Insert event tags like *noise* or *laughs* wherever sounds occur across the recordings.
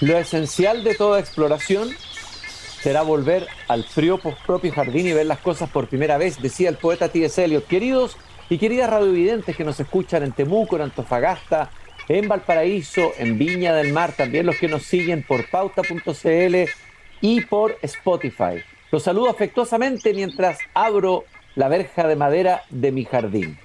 Lo esencial de toda exploración será volver al frío propio jardín y ver las cosas por primera vez, decía el poeta T.S. Eliot. Queridos y queridas radiovidentes que nos escuchan en Temuco, en Antofagasta, en Valparaíso, en Viña del Mar, también los que nos siguen por pauta.cl y por Spotify. Los saludo afectuosamente mientras abro la verja de madera de mi jardín.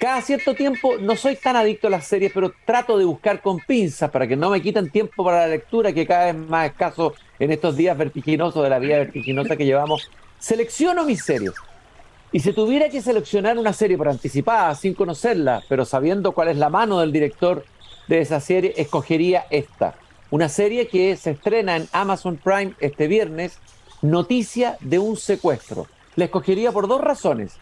Cada cierto tiempo no soy tan adicto a las series, pero trato de buscar con pinzas para que no me quiten tiempo para la lectura, que cada vez más escaso en estos días vertiginosos de la vida vertiginosa que llevamos. Selecciono mis series. Y si tuviera que seleccionar una serie por anticipada, sin conocerla, pero sabiendo cuál es la mano del director de esa serie, escogería esta. Una serie que se estrena en Amazon Prime este viernes, Noticia de un secuestro. La escogería por dos razones.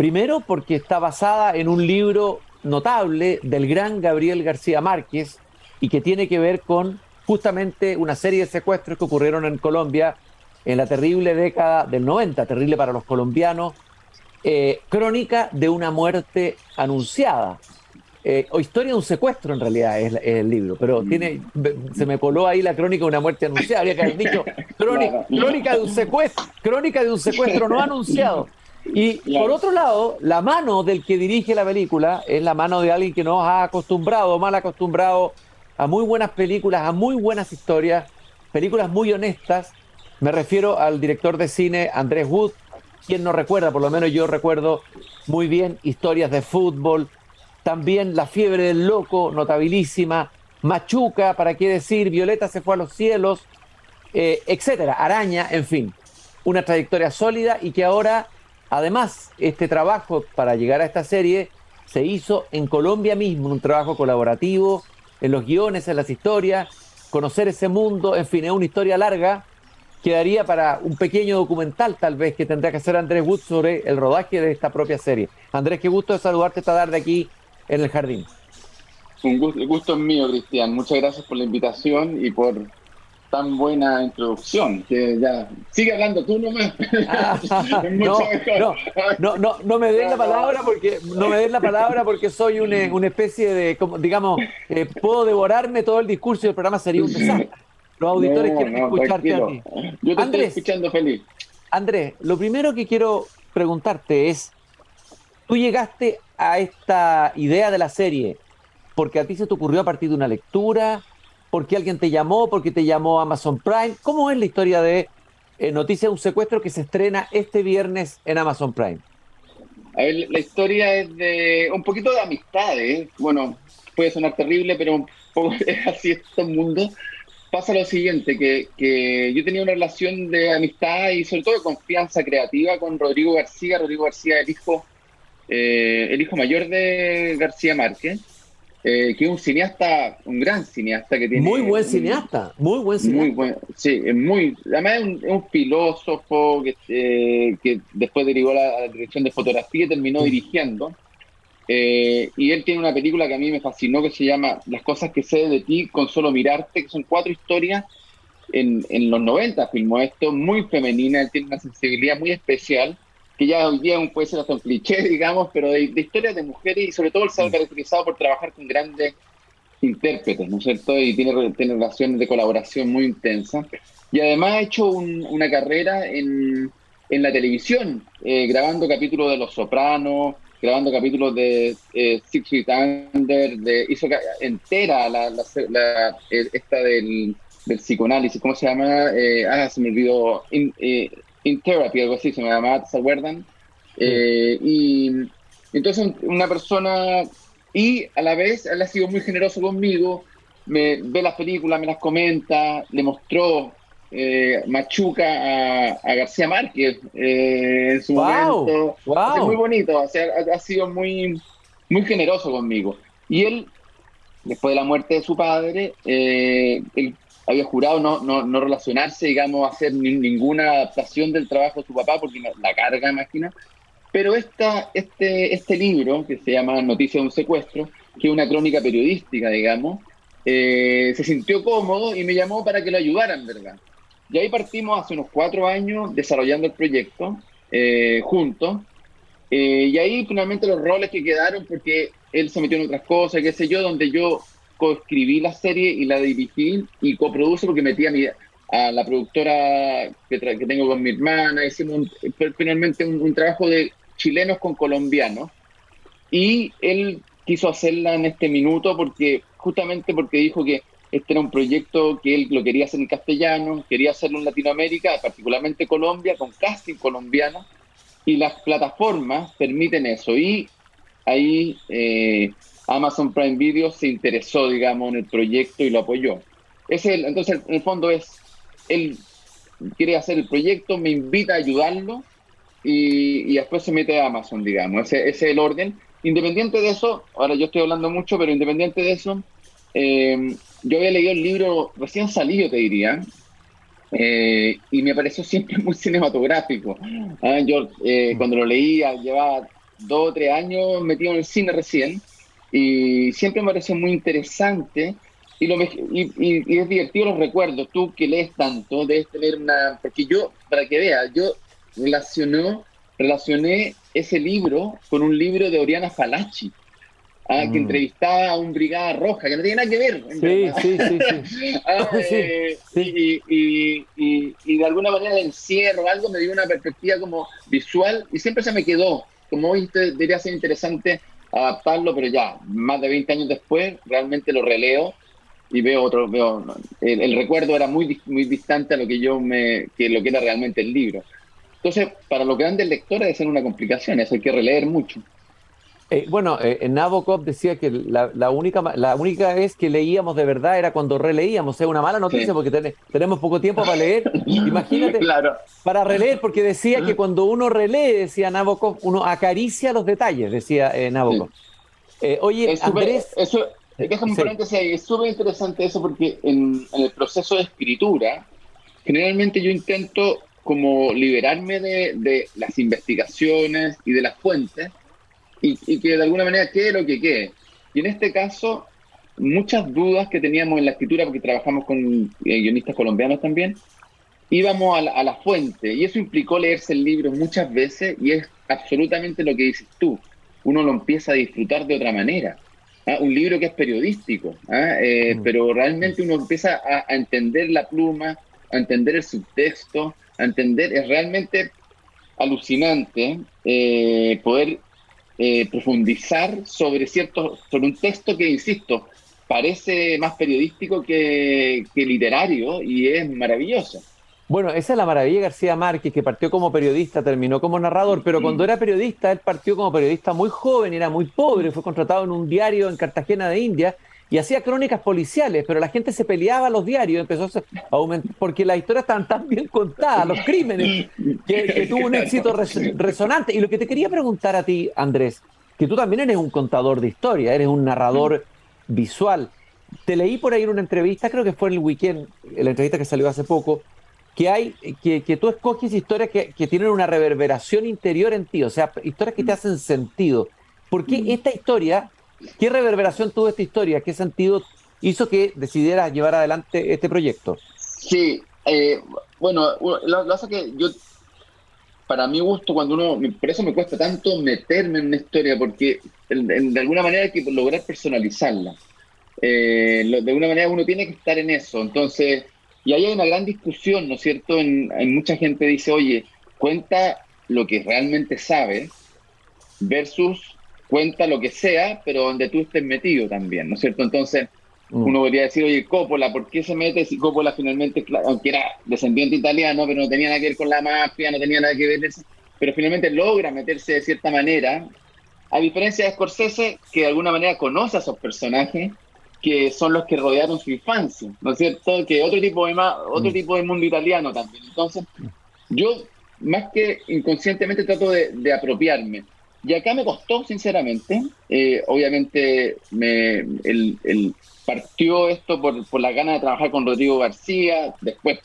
Primero, porque está basada en un libro notable del gran Gabriel García Márquez y que tiene que ver con justamente una serie de secuestros que ocurrieron en Colombia en la terrible década del 90, terrible para los colombianos, eh, crónica de una muerte anunciada. Eh, o historia de un secuestro en realidad es, el libro, pero mm. tiene, se me coló ahí la crónica de una muerte anunciada, habría que haber dicho crónica, *laughs* crónica de un secuestro, crónica de un secuestro no anunciado. Y por otro lado, la mano del que dirige la película es la mano de alguien que nos ha acostumbrado, mal acostumbrado a muy buenas películas, a muy buenas historias, películas muy honestas. Me refiero al director de cine Andrés Wood, quien no recuerda, por lo menos yo recuerdo muy bien historias de fútbol, también La fiebre del loco, notabilísima, Machuca, para qué decir, Violeta se fue a los cielos, eh, etcétera, Araña, en fin, una trayectoria sólida y que ahora Además, este trabajo para llegar a esta serie se hizo en Colombia mismo, un trabajo colaborativo, en los guiones, en las historias, conocer ese mundo, en fin, es una historia larga, quedaría para un pequeño documental tal vez que tendría que hacer Andrés Wood sobre el rodaje de esta propia serie. Andrés, qué gusto saludarte esta tarde aquí en el jardín. Un gusto, gusto es mío, Cristian. Muchas gracias por la invitación y por tan buena introducción, que ya sigue hablando tú nomás. *laughs* Ah, no, no, no, no, me den la palabra porque no me den la palabra porque soy una, una especie de, como, digamos, eh, puedo devorarme todo el discurso y el programa sería un desastre. Los auditores quieren escucharte a ti. Yo te estoy escuchando feliz. Andrés, lo primero que quiero preguntarte es, tú llegaste a esta idea de la serie porque a ti se te ocurrió a partir de una lectura, porque alguien te llamó, porque te llamó Amazon Prime. ¿Cómo es la historia de eh, Noticia de un secuestro que se estrena este viernes en Amazon Prime? A ver, la historia es de un poquito de amistad, ¿eh? Bueno, puede sonar terrible, pero un poco *laughs* es así este mundo. Pasa lo siguiente, que, que, yo tenía una relación de amistad y sobre todo de confianza creativa con Rodrigo García. Rodrigo García, el hijo, eh, el hijo mayor de García Márquez. Eh, que es un cineasta, un gran cineasta que tiene. Muy buen cineasta, muy buen cineasta. Muy buen, sí, es muy. Además, es un, filósofo que, eh, que después derivó a la, dirección de fotografía y terminó dirigiendo. Eh, y él tiene una película que a mí me fascinó que se llama Las cosas que sé de ti con solo mirarte, que son cuatro historias. En, en los 90 filmó esto, muy femenina, él tiene una sensibilidad muy especial que ya hoy día puede ser hasta un cliché, *laughs* digamos, pero de, historias de mujeres y sobre todo el se ha caracterizado por trabajar con grandes intérpretes, ¿no es cierto? Y tiene, tiene relaciones de colaboración muy intensas. Y además ha hecho una carrera en, en, la televisión, eh, grabando capítulos de Los Sopranos, grabando capítulos de eh, Six Feet Under, de, hizo entera la, la, esta del, del, psicoanálisis, ¿cómo se llama? Eh, ah, se me olvidó. eh, in Therapy, algo así se me llamaba, ¿se acuerdan? Eh, y entonces una persona, y a la vez él ha sido muy generoso conmigo, me ve las películas, me las comenta, le mostró eh, Machuca a, García Márquez eh, en su momento. Wow. muy bonito, o sea, ha, sido muy, muy generoso conmigo. Y él, después de la muerte de su padre, él había jurado no, no, no relacionarse, digamos, hacer ninguna adaptación del trabajo de su papá, porque la carga, imagina. Pero esta, este, este libro, que se llama Noticia de un secuestro, que es una crónica periodística, digamos, eh, se sintió cómodo y me llamó para que lo ayudaran, ¿verdad? Y ahí partimos hace unos cuatro años desarrollando el proyecto eh, juntos. Eh, y ahí finalmente los roles que quedaron, porque él se metió en otras cosas, qué sé yo, donde yo coescribí la serie y la dirigí y coproduce porque metí a, mi, a la productora que, que, tengo con mi hermana, hicimos finalmente un, trabajo de chilenos con colombianos y él quiso hacerla en este minuto porque justamente porque dijo que este era un proyecto que él lo quería hacer en castellano, quería hacerlo en Latinoamérica, particularmente Colombia, con casting colombiano, y las plataformas permiten eso. Y ahí eh, Amazon Prime Video se interesó, digamos, en el proyecto y lo apoyó. entonces, en el fondo es, él quiere hacer el proyecto, me invita a ayudarlo y, después se mete a Amazon, digamos. Ese, ese, es el orden. Independiente de eso, ahora yo estoy hablando mucho, pero independiente de eso, eh, yo había leído el libro recién salido, te diría, eh, y me pareció siempre muy cinematográfico. Ah, yo eh, cuando lo leía, llevaba dos o tres años metido en el cine recién, y siempre me pareció muy interesante. Y, lo, y, y, es divertido los recuerdos. Tú que lees tanto, debes tener una. Porque yo, para que veas, yo relacionó, relacioné ese libro con un libro de Oriana Falachi que mm. entrevistaba a un Brigada Roja, que no tiene nada que ver. Sí, sí, sí, *laughs* *laughs* ah, eh, y, y, de alguna manera el encierro, algo me dio una perspectiva como visual y siempre se me quedó. Como hoy debería ser interesante adaptarlo, pero ya, más de 20 años después, realmente lo releo y veo otro, veo, el, recuerdo era muy, muy distante a lo que yo me, que lo que era realmente el libro. Entonces, para los grandes lectores ser una complicación, eso hay que releer mucho. Eh, bueno, eh, Nabokov decía que la, única, la única vez que leíamos de verdad era cuando releíamos. Es una mala noticia porque tenemos poco tiempo para leer. *laughs* Imagínate, para releer, porque decía que cuando uno relee, decía Nabokov, uno acaricia los detalles, decía eh, Nabokov. Eh, oye, Andrés... Eso, déjame paréntesis ahí, es súper interesante eso porque en, el proceso de escritura, generalmente yo intento como liberarme de, de las investigaciones y de las fuentes y, que de alguna manera quede lo que quede. Y en este caso, muchas dudas que teníamos en la escritura, porque trabajamos con eh, guionistas colombianos también, íbamos a la, fuente y eso implicó leerse el libro muchas veces y es absolutamente lo que dices tú. Uno lo empieza a disfrutar de otra manera. ¿ah? Un libro que es periodístico, ¿ah? eh, mm. pero realmente uno empieza a, entender la pluma, a entender el subtexto, a entender, es realmente alucinante eh, poder eh, profundizar sobre cierto, sobre un texto que, insisto, parece más periodístico que, literario y es maravilloso. Bueno, esa es la maravilla de García Márquez, que partió como periodista, terminó como narrador, pero cuando era periodista, él partió como periodista muy joven, era muy pobre, fue contratado en un diario en Cartagena de India y hacía crónicas policiales, pero la gente se peleaba a los diarios, empezó a aumentar, porque las historias estaban tan bien contadas, los crímenes, que, tuvo un éxito resonante. Y lo que te quería preguntar a ti, Andrés, que tú también eres un contador de historia, eres un narrador visual. Te leí por ahí en una entrevista, creo que fue en el weekend, en la entrevista que salió hace poco, que hay, que, que tú escoges historias que, que, tienen una reverberación interior en ti, o sea, historias que te hacen sentido. ¿Por qué esta historia ¿Qué reverberación tuvo esta historia? ¿Qué sentido hizo que decidieras llevar adelante este proyecto? Sí, eh, bueno, lo, que que yo, para mi gusto, cuando uno, por eso me cuesta tanto meterme en una historia, porque de alguna manera hay que lograr personalizarla. Eh, de alguna manera uno tiene que estar en eso. Entonces, y ahí hay una gran discusión, ¿no es cierto? En, en mucha gente dice, oye, cuenta lo que realmente sabes versus cuenta lo que sea, pero donde tú estés metido también, ¿no es cierto? Entonces, mm. uno podría decir, oye, Coppola, ¿por qué se mete si Coppola finalmente, aunque era descendiente italiano, pero no tenía nada que ver con la mafia, no tenía nada que ver, pero finalmente logra meterse de cierta manera, a diferencia de Scorsese, que de alguna manera conoce a esos personajes, que son los que rodearon su infancia, ¿no es cierto? Que otro tipo de, otro mm. tipo de mundo italiano también. Entonces, yo más que inconscientemente trato de apropiarme. Y acá me costó, sinceramente. Eh, obviamente, me, el, partió esto por, por la gana de trabajar con Rodrigo García, después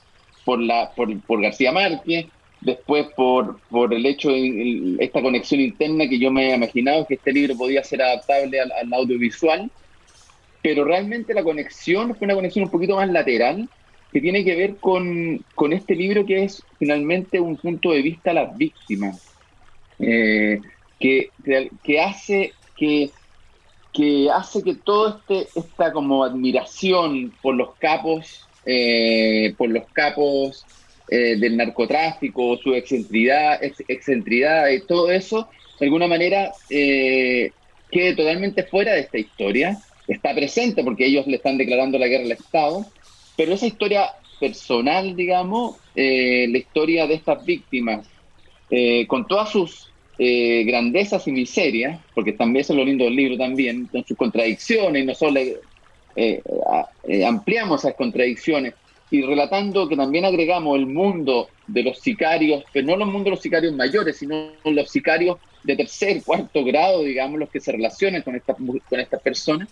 por, la, por, García Márquez, después por, por el hecho de esta conexión interna que yo me he imaginado que este libro podía ser adaptable al, audiovisual. Pero realmente la conexión fue una conexión un poquito más lateral, que tiene que ver con, con este libro que es finalmente un punto de vista a las víctimas. Eh, que, que hace que, que hace que todo este, esta como admiración por los capos, eh, por los capos eh, del narcotráfico, su excentridad, excentridad y todo eso, de alguna manera eh, quede totalmente fuera de esta historia. Está presente porque ellos le están declarando la guerra al Estado, pero esa historia personal, digamos, la historia de estas víctimas, con todas sus eh, grandezas y miserias, porque también es lo lindo del libro también, con sus contradicciones, y nosotros eh, eh, ampliamos esas contradicciones, y relatando que también agregamos el mundo de los sicarios, pero no los mundos de los sicarios mayores, sino los sicarios de tercer, cuarto grado, digamos, los que se relacionan con estas, con personas,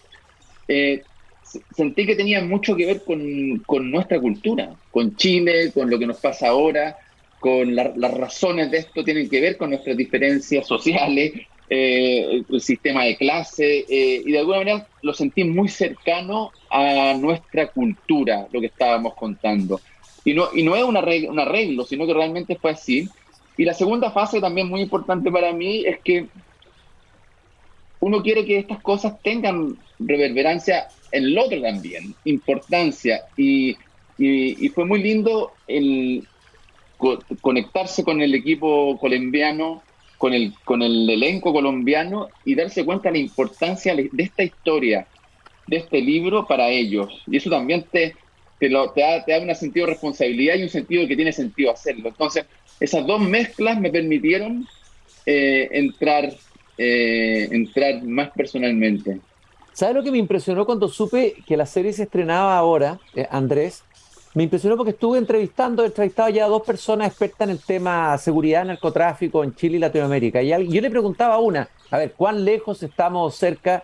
sentí que tenía mucho que ver con, con nuestra cultura, con Chile, con lo que nos pasa ahora, con las razones de esto tienen que ver con nuestras diferencias sociales, eh, el sistema de clase, eh, y de alguna manera lo sentí muy cercano a nuestra cultura, lo que estábamos contando. Y no, y no es un arreglo, sino que realmente fue así. Y la segunda fase también muy importante para mí es que uno quiere que estas cosas tengan reverberancia en el otro también, importancia. Y, y fue muy lindo el, conectarse con el equipo colombiano, con el, con el elenco colombiano y darse cuenta de la importancia de esta historia, de este libro para ellos. Y eso también te, te, da, te da un sentido de responsabilidad y un sentido de que tiene sentido hacerlo. Entonces, esas dos mezclas me permitieron eh, entrar, eh, entrar más personalmente. ¿Sabes lo que me impresionó cuando supe que la serie se estrenaba ahora, eh, Andrés? Me impresionó porque estuve entrevistando, he entrevistado ya a dos personas expertas en el tema seguridad, narcotráfico en Chile y Latinoamérica. Y yo le preguntaba a una, a ver, ¿cuán lejos estamos cerca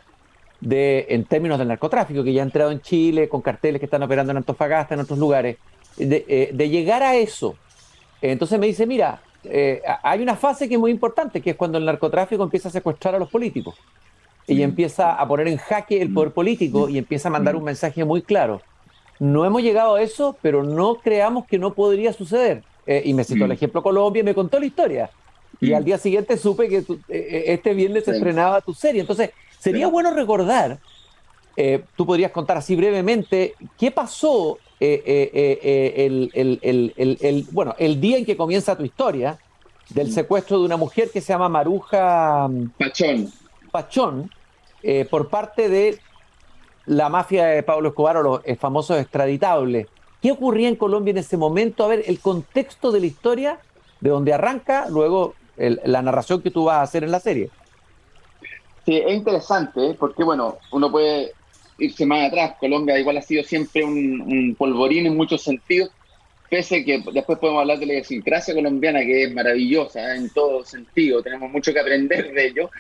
de, en términos del narcotráfico, que ya ha entrado en Chile, con carteles que están operando en Antofagasta, en otros lugares, de, eh, llegar a eso? Entonces me dice, mira, eh, hay una fase que es muy importante, que es cuando el narcotráfico empieza a secuestrar a los políticos y mm. empieza a poner en jaque el poder político y empieza a mandar un mensaje muy claro no hemos llegado a eso, pero no creamos que no podría suceder. Eh, y me citó el mm. ejemplo Colombia y me contó la historia. Y mm. al día siguiente supe que eh, eh, este viernes se estrenaba tu serie. Entonces, sería bueno recordar, tú podrías contar así brevemente, qué pasó el, bueno, el día en que comienza tu historia del mm. secuestro de una mujer que se llama Maruja Pachón. Pachón, por parte de la mafia de Pablo Escobar o los famosos extraditables. ¿Qué ocurría en Colombia en ese momento? A ver, el contexto de la historia, de donde arranca, luego la narración que tú vas a hacer en la serie. Sí, es interesante, ¿eh? porque bueno, uno puede irse más atrás. Colombia igual ha sido siempre un, polvorín en muchos sentidos, pese que después podemos hablar de la idiosincrasia colombiana, que es maravillosa ¿eh? en todo sentido, tenemos mucho que aprender de ello,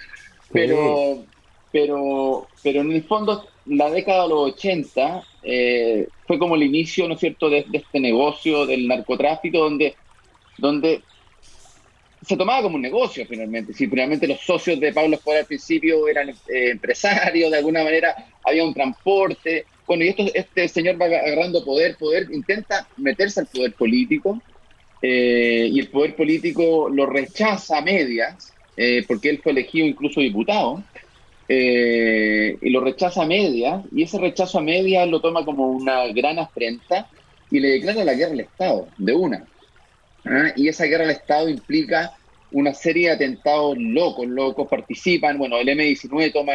pero, pero, pero en el fondo la década de los 80 eh, fue como el inicio, ¿no es cierto?, de, este negocio del narcotráfico, donde, donde se tomaba como un negocio finalmente. Si finalmente los socios de Pablo Escobar al principio eran eh, empresarios, de alguna manera había un transporte. Bueno, y esto, este señor va agarrando poder, poder, intenta meterse al poder político, eh, y el poder político lo rechaza a medias, porque él fue elegido incluso diputado. Eh, y lo rechaza a media, y ese rechazo a media lo toma como una gran afrenta y le declara la guerra al Estado, de una. ¿ah? Y esa guerra al Estado implica una serie de atentados locos, locos, participan, bueno, el M-19 toma,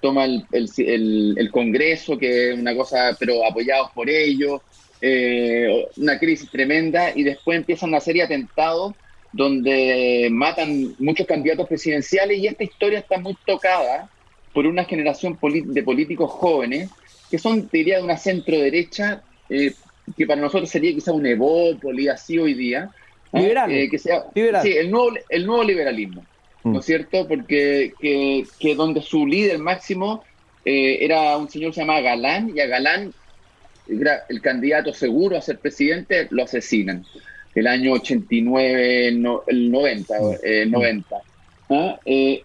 toma el, el, Congreso, que es una cosa, pero apoyados por ellos, eh, una crisis tremenda, y después empiezan una serie de atentados donde matan muchos candidatos presidenciales, y esta historia está muy tocada por una generación de políticos jóvenes que son, diría, de una centro derecha, eh, que para nosotros sería quizá un evópoli así hoy día. Liberal. Eh, que sea, Sí, el nuevo, el nuevo liberalismo, ¿no es mm. cierto? Porque que, que, donde su líder máximo eh, era un señor que se llamaba Galán, y a Galán, era el candidato seguro a ser presidente, lo asesinan. El año 89, el 90. 90 ¿Ah? y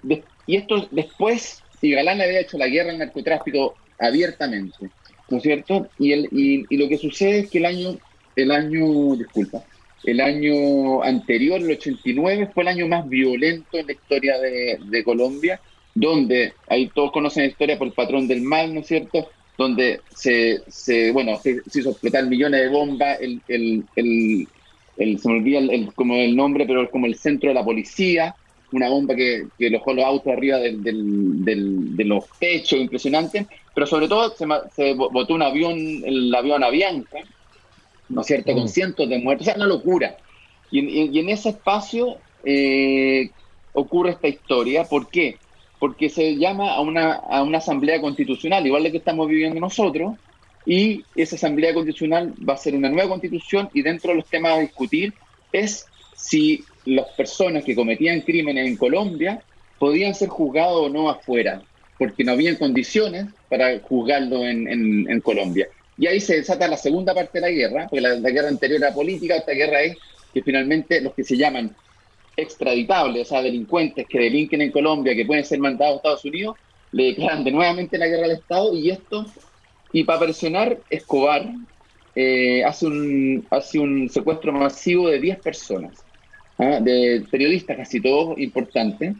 esto después y Galán había hecho la guerra al narcotráfico abiertamente, ¿no es cierto? Y, el, y, lo que sucede es que el año, el año, disculpa, el año anterior, el 89, fue el año más violento en la historia de, Colombia donde ahí todos conocen la historia por el patrón del mal, ¿no es cierto? Donde se, se bueno, se, hizo explotar millones de bombas, el, el, el, se me olvida el, como el nombre, pero es como el centro de la policía, una bomba que, que dejó los autos arriba del, del, de los techos, impresionante, pero sobre todo se, se botó un avión, el avión Avianca, ¿no es cierto?, con mm. cientos de muertos, o sea, una locura. Y, en ese espacio eh, ocurre esta historia, ¿por qué? Porque se llama a una, a una asamblea constitucional, igual de que estamos viviendo nosotros, y esa asamblea constitucional va a ser una nueva constitución y dentro de los temas a discutir es si las personas que cometían crímenes en Colombia podían ser juzgados o no afuera, porque no habían condiciones para juzgarlo en, en, Colombia. Y ahí se desata la segunda parte de la guerra, porque la, guerra anterior era política, esta guerra es que finalmente los que se llaman extraditables, o sea, delincuentes que delinquen en Colombia, que pueden ser mandados a Estados Unidos, le declaran de nuevamente la guerra al Estado y esto y para presionar, Escobar eh, hace, un, hace un secuestro masivo de 10 personas, ¿ah? de periodistas casi todos importantes.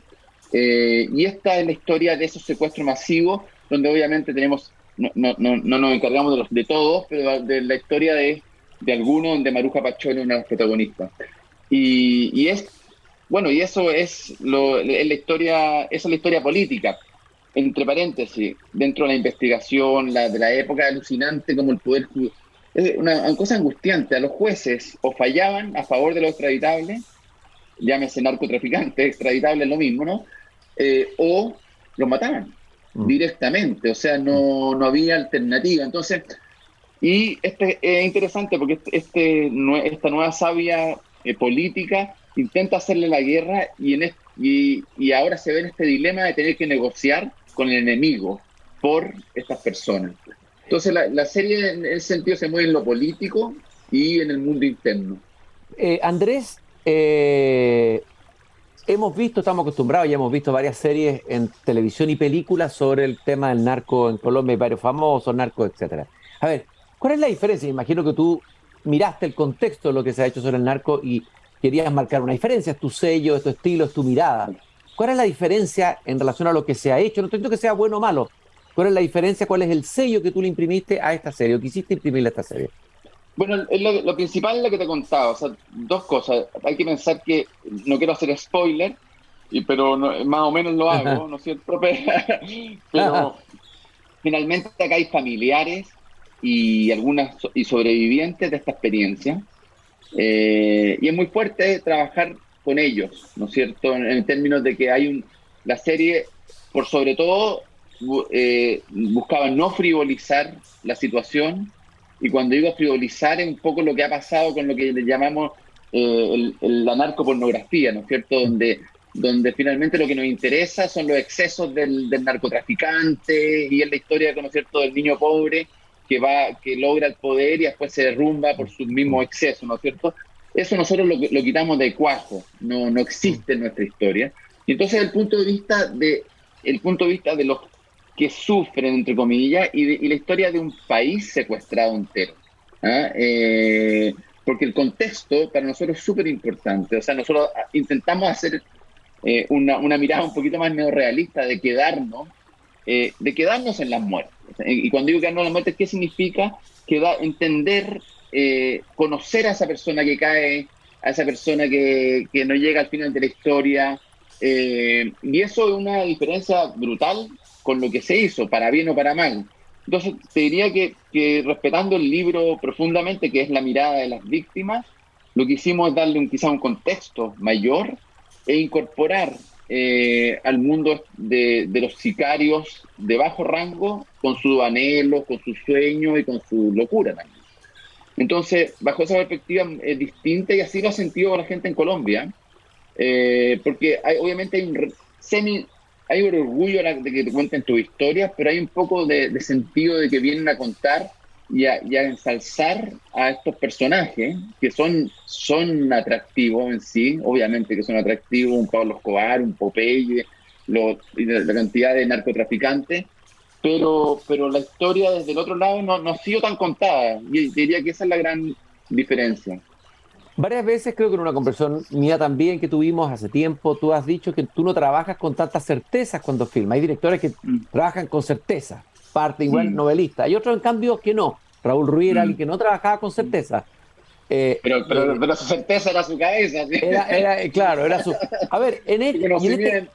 Eh, y esta es la historia de esos secuestros masivos, donde obviamente tenemos, no, no, no, no nos encargamos de, los, de todos, pero de la historia de, de algunos, donde Maruja Pachón es una de las protagonistas. Y, y, es, bueno, y eso es, lo, la historia, esa es la historia política entre paréntesis, dentro de la investigación la, de la época alucinante como el poder es una, cosa angustiante. A los jueces o fallaban a favor de los extraditables, llámese narcotraficantes, extraditables lo mismo, ¿no? Eh, o los mataban mm. directamente, o sea, no, no había alternativa. Entonces, y este es interesante porque este, este esta nueva savia eh, política intenta hacerle la guerra y, en y, y ahora se ve en este dilema de tener que negociar con el enemigo por estas personas. Entonces la, serie en ese sentido se mueve en lo político y en el mundo interno. Eh, Andrés, eh, hemos visto, estamos acostumbrados, ya hemos visto varias series en televisión y películas sobre el tema del narco en Colombia, hay varios famosos, narcos, etcétera. A ver, ¿cuál es la diferencia? Imagino que tú miraste el contexto de lo que se ha hecho sobre el narco y querías marcar una diferencia, es tu sello, es tu estilo, es tu mirada. ¿Cuál es la diferencia en relación a lo que se ha hecho? No entiendo que sea bueno o malo. ¿Cuál es la diferencia? ¿Cuál es el sello que tú le imprimiste a esta serie o quisiste imprimirle a esta serie? Bueno, lo, principal es lo que te contaba, o sea, dos cosas. Hay que pensar que no quiero hacer spoiler, y, pero más o menos lo *laughs* hago, ¿no es cierto? *laughs* Pero, finalmente acá hay familiares y algunas y sobrevivientes de esta experiencia. Eh, y es muy fuerte trabajar con ellos, ¿no es cierto? En, términos de que hay un. La serie, por sobre todo, eh, buscaba no frivolizar la situación, y cuando digo frivolizar es un poco lo que ha pasado con lo que le llamamos eh, la narcopornografía, ¿no es cierto? Donde, donde finalmente lo que nos interesa son los excesos del, narcotraficante y es la historia, ¿no es cierto?, del niño pobre que va, que logra el poder y después se derrumba por sus mismos excesos, ¿no es cierto? Eso nosotros lo, quitamos de cuajo, no, no existe en nuestra historia. Y entonces el punto de vista de, el punto de vista de los que sufren, entre comillas, y, la historia de un país secuestrado entero. ¿ah? Eh, porque el contexto para nosotros es súper importante. O sea, nosotros intentamos hacer eh, una, mirada un poquito más neorrealista de quedarnos, eh, de quedarnos en las muertes. Y cuando digo quedarnos en las muertes, ¿qué significa? Queda, entender eh, conocer a esa persona que cae, a esa persona que, no llega al final de la historia. Y eso es una diferencia brutal con lo que se hizo, para bien o para mal. Entonces, te diría que, respetando el libro profundamente, que es la mirada de las víctimas, lo que hicimos es darle un, quizá un contexto mayor e incorporar eh, al mundo de, los sicarios de bajo rango con su anhelo, con sus sueños y con su locura también. Entonces, bajo esa perspectiva es distinta y así lo ha sentido la gente en Colombia, eh, porque hay, obviamente hay un semi, hay un orgullo de que te cuenten tus historias, pero hay un poco de, sentido de que vienen a contar y a, ensalzar a estos personajes que son, son atractivos en sí, obviamente que son atractivos, un Pablo Escobar, un Popeye, la cantidad de narcotraficantes, pero, pero la historia desde el otro lado no, no ha sido tan contada. Y diría que esa es la gran diferencia. Varias veces, creo que en una conversación mía también que tuvimos hace tiempo, tú has dicho que tú no trabajas con tantas certezas cuando filmas. Hay directores que mm. trabajan con certeza, parte igual novelista. Hay otros, en cambio, que no. Raúl Ruiz era mm. alguien que no trabajaba con certeza. Eh, pero, pero, eh, pero, su certeza era su cabeza. Era, eh, claro, era su. A ver, en, el, este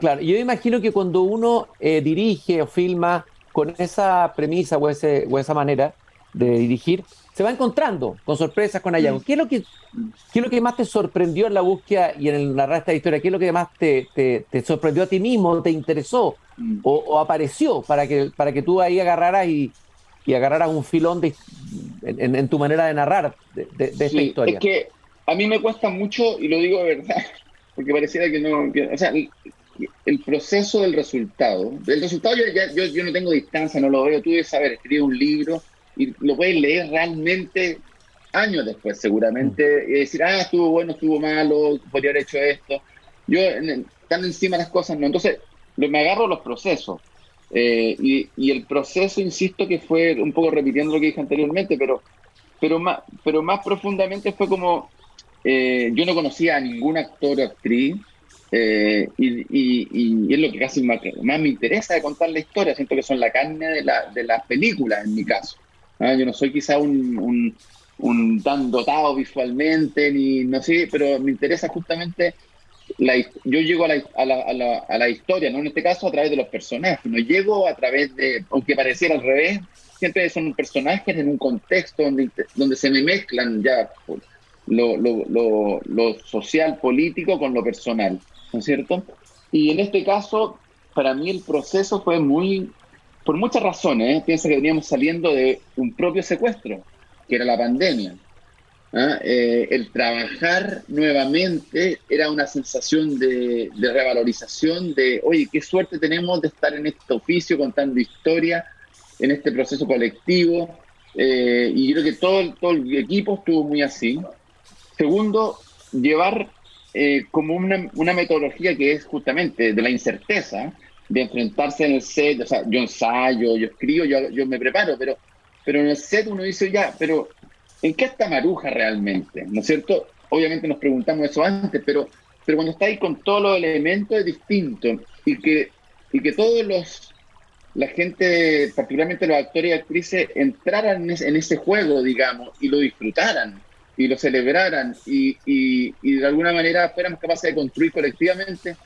claro, yo imagino que cuando uno dirige o filma con esa premisa o, ese, o esa manera de dirigir, se va encontrando con sorpresas, con hallazgos. ¿Qué es lo que, qué es lo que más te sorprendió en la búsqueda y en el narrar esta historia? ¿Qué es lo que más te, te, sorprendió a ti mismo, te interesó mm. o, apareció para que, para que tú ahí agarraras y, y agarraras un filón de, en, tu manera de narrar de, esta historia? Es que a mí me cuesta mucho, y lo digo de verdad, *laughs* porque pareciera que no... o sea, el, proceso del resultado. El resultado yo, yo, yo, no tengo distancia, no lo veo. Tú debes saber, escribir un libro y lo puedes leer realmente años después, seguramente, mm. y decir, ah, estuvo bueno, estuvo malo, podría haber hecho esto. Yo, están encima de las cosas, no. Entonces, me agarro los procesos. Eh, y, el proceso, insisto, que fue un poco repitiendo lo que dije anteriormente, pero, pero, más, pero más profundamente fue como, eh, yo no conocía a ningún actor o actriz, eh, y, es lo que casi más, me interesa de contar la historia, siento que son la carne de, la, de las películas en mi caso. Ah, yo no soy quizá un, tan dotado visualmente, ni no sé, pero me interesa justamente, la, yo llego a la, a, la, a, la, historia, ¿no? en este caso a través de los personajes, no llego a través de, aunque pareciera al revés, siempre son personajes en un contexto donde, donde se me mezclan ya lo, lo, lo social, político con lo personal, ¿no es cierto? Y en este caso, para mí el proceso fue muy por muchas razones. ¿eh? Piensa que veníamos saliendo de un propio secuestro, que era la pandemia. ¿ah? Eh, el trabajar nuevamente era una sensación de, revalorización, de, oye, qué suerte tenemos de estar en este oficio contando historia, en este proceso colectivo. Eh, y creo que todo, todo el equipo estuvo muy así. Segundo, llevar como una, una metodología que es justamente de la incerteza, de enfrentarse en el set, o sea, yo ensayo, yo escribo, yo, yo me preparo, pero, pero en el set uno dice ya, pero ¿en qué está Maruja realmente? ¿No es cierto? Obviamente nos preguntamos eso antes, pero, pero cuando está ahí con todos los elementos es distinto y que, y que todos los, la gente, particularmente los actores y actrices, entraran en ese, juego, digamos, y lo disfrutaran y lo celebraran y, y, y de alguna manera fuéramos capaces de construir colectivamente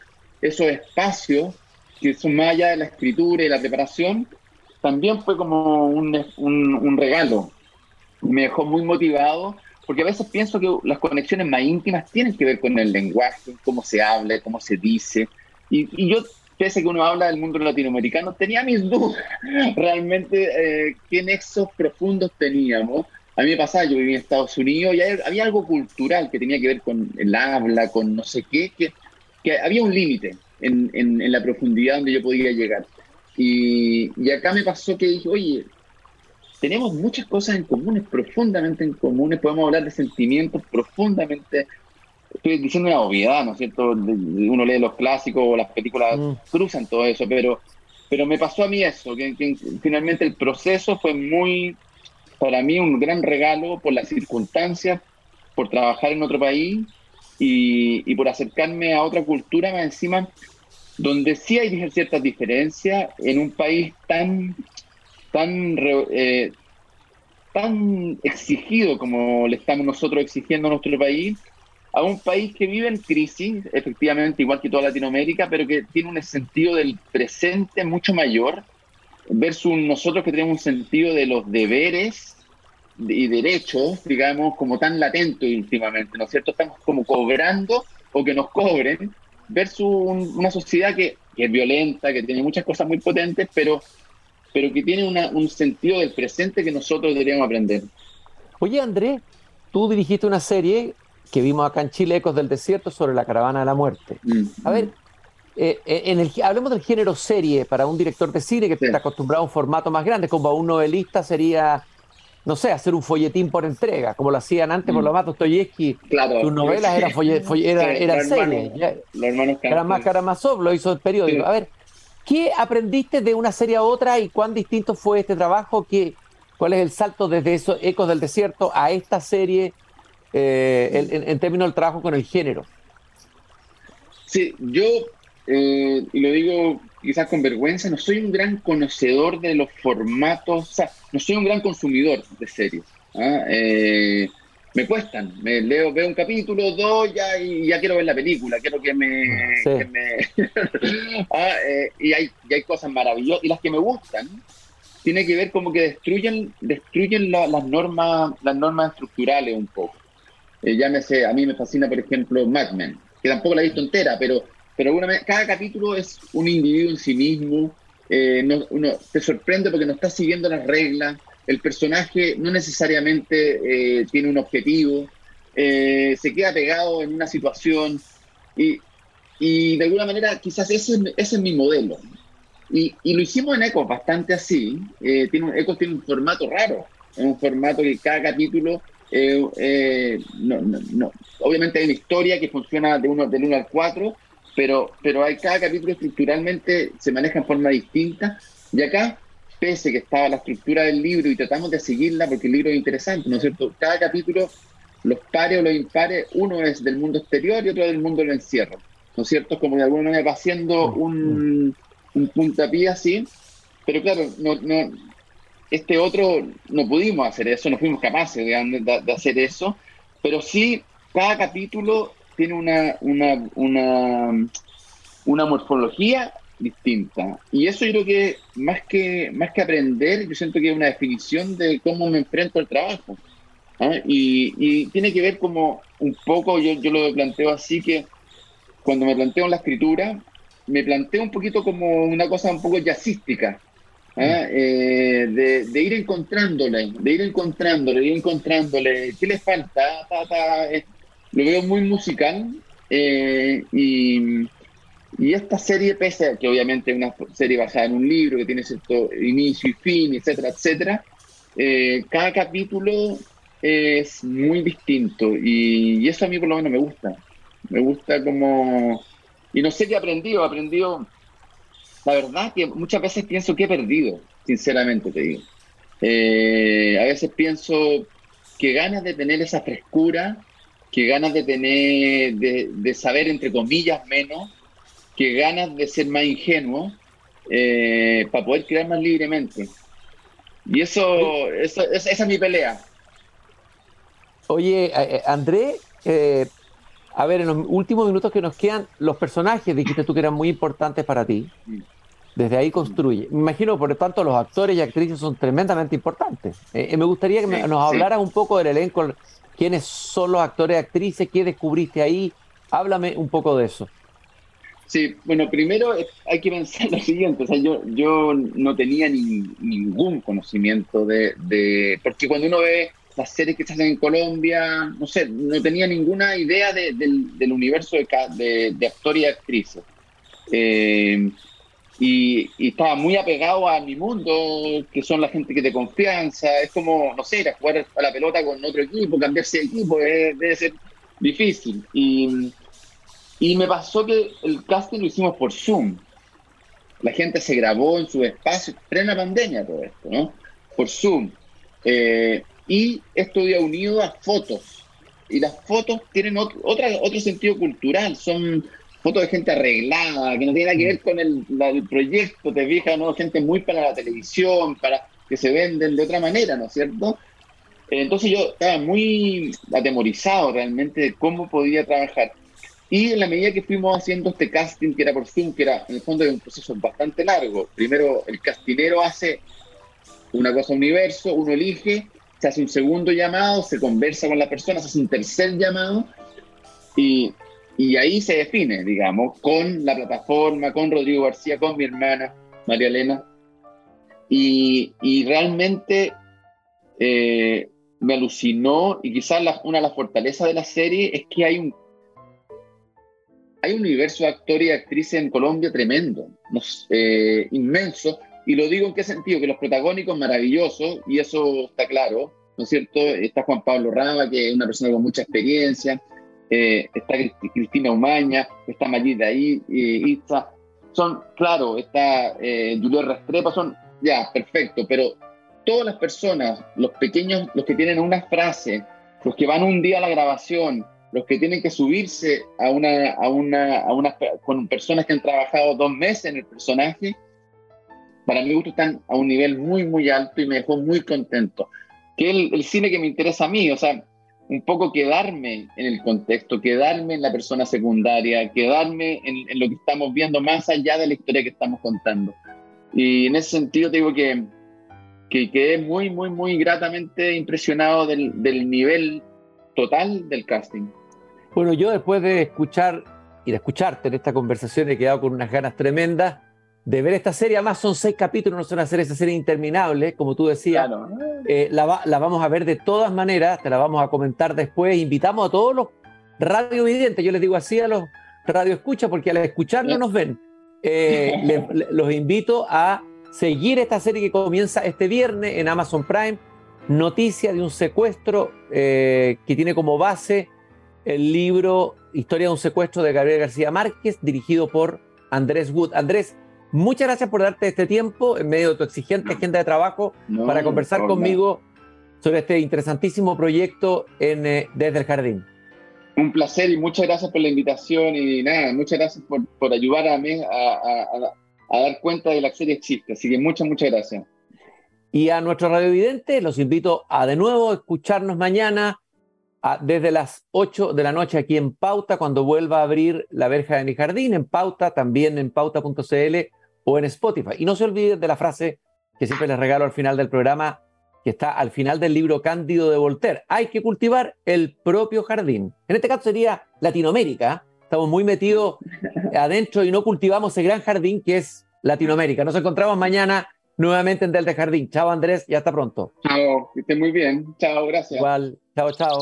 esos espacios que son más allá de la escritura y la preparación, también fue como un, un, regalo. Me dejó muy motivado, porque a veces pienso que las conexiones más íntimas tienen que ver con el lenguaje, cómo se habla, cómo se dice. Y, y yo, pese a que uno habla del mundo latinoamericano, tenía mis *laughs* dudas realmente eh, qué nexos profundos teníamos. A mí me pasaba, yo vivía en Estados Unidos y había algo cultural que tenía que ver con el habla, con no sé qué, que, que había un límite en, en, la profundidad donde yo podía llegar. Y, y, acá me pasó que dije, oye, tenemos muchas cosas en comunes, profundamente en comunes, podemos hablar de sentimientos profundamente, estoy diciendo una obviedad, ¿no es cierto? Uno lee los clásicos o las películas, mm. cruzan todo eso, pero, pero me pasó a mí eso, que, que finalmente el proceso fue muy, para mí, un gran regalo por las circunstancias, por trabajar en otro país y, y por acercarme a otra cultura más encima donde sí hay ciertas diferencias en un país tan, tan, eh, tan exigido como le estamos nosotros exigiendo a nuestro país, a un país que vive en crisis, efectivamente, igual que toda Latinoamérica, pero que tiene un sentido del presente mucho mayor, versus nosotros que tenemos un sentido de los deberes y derechos, digamos, como tan latente últimamente, ¿no es cierto? Estamos como cobrando o que nos cobren versus una sociedad que, es violenta, que tiene muchas cosas muy potentes, pero, pero que tiene un sentido del presente que nosotros deberíamos aprender. Oye, Andrés, tú dirigiste una serie que vimos acá en Chile, Ecos del Desierto, sobre la caravana de la muerte. Mm. A ver, eh, eh, en el, hablemos del género serie para un director de cine que está acostumbrado a un formato más grande, como a un novelista sería no sé, hacer un folletín por entrega, como lo hacían antes por mm. lo más Dostoyevsky. Claro. Sus novelas eran, folle, era, eran series. Los hermanos Karamazov lo hizo el periódico. A ver, ¿qué aprendiste de una serie a otra y cuán distinto fue este trabajo? ¿Qué, ¿Cuál es el salto desde esos ecos del desierto a esta serie? eh, en, términos del trabajo con el género. Sí, yo, eh, y lo digo quizás con vergüenza, no soy un gran conocedor de los formatos, o sea, no soy un gran consumidor de series. ¿ah? Eh, me cuestan, me leo, veo un capítulo, dos, ya, y ya quiero ver la película, quiero que me... *laughs* Ah, y, hay, y hay cosas maravillosas, y las que me gustan, tiene que ver como que destruyen, destruyen las normas, las normas estructurales un poco. Eh, llámese, a mí me fascina, por ejemplo, Mad Men, que tampoco la he visto entera, pero, pero cada capítulo es un individuo en sí mismo, eh, uno te sorprende porque no está siguiendo las reglas, el personaje no necesariamente eh, tiene un objetivo, eh, se queda pegado en una situación y, y de alguna manera quizás ese, ese es mi modelo. Y, y, lo hicimos en Ecos bastante así. Eh, tiene Ecos tiene un formato raro. Es un formato que cada capítulo. Eh, eh, no, no, Obviamente hay una historia que funciona de uno, del 1 al 4, pero, pero hay cada capítulo estructuralmente se maneja en forma distinta. Y acá, pese que estaba la estructura del libro y tratamos de seguirla porque el libro es interesante, ¿no es cierto? Cada capítulo, los pares o los impares, uno es del mundo exterior y otro del mundo del encierro. ¿No es cierto? Como de alguna manera va haciendo un un puntapié así, pero claro, no, no, este otro no pudimos hacer eso, no fuimos capaces de, hacer eso, pero sí cada capítulo tiene una, una, una, una morfología distinta. Y eso yo creo que más que, más que aprender, yo siento que es una definición de cómo me enfrento al trabajo. ¿ah? Y, tiene que ver como un poco, yo, yo lo planteo así, que cuando me planteo en la escritura, me planteo un poquito como una cosa un poco jazzística, ¿ah? eh, de, ir encontrándole, de ir encontrándole, de ir encontrándole, ¿qué le falta? Eh, lo veo muy musical eh, y, y, esta serie, pese a que obviamente es una serie basada en un libro que tiene cierto inicio y fin, etcétera, etcétera, cada capítulo es muy distinto y, y eso a mí por lo menos me gusta. Me gusta como y no sé qué he aprendido, he aprendido, la verdad que muchas veces pienso que he perdido, sinceramente te digo. Eh, a veces pienso que ganas de tener esa frescura, que ganas de tener, de, saber entre comillas menos, que ganas de ser más ingenuo eh, para poder crear más libremente. Y eso, eso esa es mi pelea. Oye, eh, André, eh, a ver, en los últimos minutos que nos quedan, los personajes dijiste tú que eran muy importantes para ti. Desde ahí construye. Me imagino, por lo tanto, los actores y actrices son tremendamente importantes. Eh, me gustaría que nos hablaras un poco del elenco, quiénes son los actores y actrices, qué descubriste ahí. Háblame un poco de eso. Sí, bueno, primero hay que pensar *laughs* lo siguiente, o sea, yo, yo no tenía ningún conocimiento de, de, porque cuando uno ve las series que se hacen en Colombia, no sé, no tenía ninguna idea del, universo de, de, actores y actrices. Eh, y, estaba muy apegado a mi mundo, que son la gente que te confianza. Es como, no sé, ir a jugar a la pelota con otro equipo, cambiarse de equipo, debe ser difícil. Y, y me pasó que el casting lo hicimos por Zoom. La gente se grabó en su espacio, plena pandemia todo esto, ¿no? Por Zoom. Eh, y esto había unido a fotos. Y las fotos tienen otro, otro sentido cultural, son fotos de gente arreglada, que no tiene nada que ver con el, proyecto, te fijas, ¿no? Gente muy para la televisión, para que se venden de otra manera, ¿no es cierto? Entonces yo estaba muy atemorizado realmente de cómo podía trabajar. Y en la medida que fuimos haciendo este casting, que era por Zoom, que era en el fondo de un proceso bastante largo, primero el castinero hace una cosa universo, uno elige, se hace un segundo llamado, se conversa con la persona, se hace un tercer llamado y, y ahí se define, digamos, con la plataforma, con Rodrigo García, con mi hermana María Elena. Y, y realmente eh, me alucinó y quizás una de las fortalezas de la serie es que hay un hay un universo de actores y actrices en Colombia tremendo, eh, inmenso, y lo digo en qué sentido, que los protagónicos maravillosos, y eso está claro, ¿no es cierto? Está Juan Pablo Raba, que es una persona con mucha experiencia, eh, está Cristina Umaña, está Mayita ahí, eh, son, claro, está eh, Julio Restrepa, son, ya, perfecto, pero todas las personas, los pequeños, los que tienen una frase los que van un día a la grabación, los que tienen que subirse a una, a una, a una, con personas que han trabajado dos meses en el personaje, para gusto están a un nivel muy, muy alto y me dejó muy contento. Que el, el cine que me interesa a mí, o sea, un poco quedarme en el contexto, quedarme en la persona secundaria, quedarme en, lo que estamos viendo más allá de la historia que estamos contando. Y en ese sentido te digo que, que quedé muy, muy, muy gratamente impresionado del, del nivel total del casting. Bueno, yo después de escuchar y de escucharte en esta conversación he quedado con unas ganas tremendas de ver esta serie. Además, son seis capítulos, no son una serie, esa serie interminable, como tú decías. Claro. Eh, la, va, la, vamos a ver de todas maneras, te la vamos a comentar después. Invitamos a todos los radiovidentes, yo les digo así a los radioescuchas, porque al escuchar no nos ven. Eh, *laughs* le, le, los invito a seguir esta serie que comienza este viernes en Amazon Prime. Noticia de un secuestro eh, que tiene como base el libro Historia de un secuestro de Gabriel García Márquez, dirigido por Andrés Wood. Andrés, Muchas gracias por darte este tiempo en medio de tu exigente agenda de trabajo no, para conversar no, conmigo sobre este interesantísimo proyecto en, eh, desde el jardín. Un placer y muchas gracias por la invitación y nada, muchas gracias por, por ayudarme a, a, a, a, dar cuenta de la serie existe. Así que muchas, muchas gracias. Y a nuestros radiovidentes los invito a de nuevo escucharnos mañana a, desde las 8 de la noche aquí en Pauta, cuando vuelva a abrir la verja de mi jardín, en Pauta, también en pauta.cl o en Spotify. Y no se olviden de la frase que siempre les regalo al final del programa, que está al final del libro Cándido de Voltaire. Hay que cultivar el propio jardín. En este caso sería Latinoamérica. Estamos muy metidos adentro y no cultivamos ese gran jardín que es Latinoamérica. Nos encontramos mañana nuevamente en Delta Jardín. Chao Andrés y hasta pronto. Chao, que esté muy bien. Chao, gracias. Igual, chao, chao.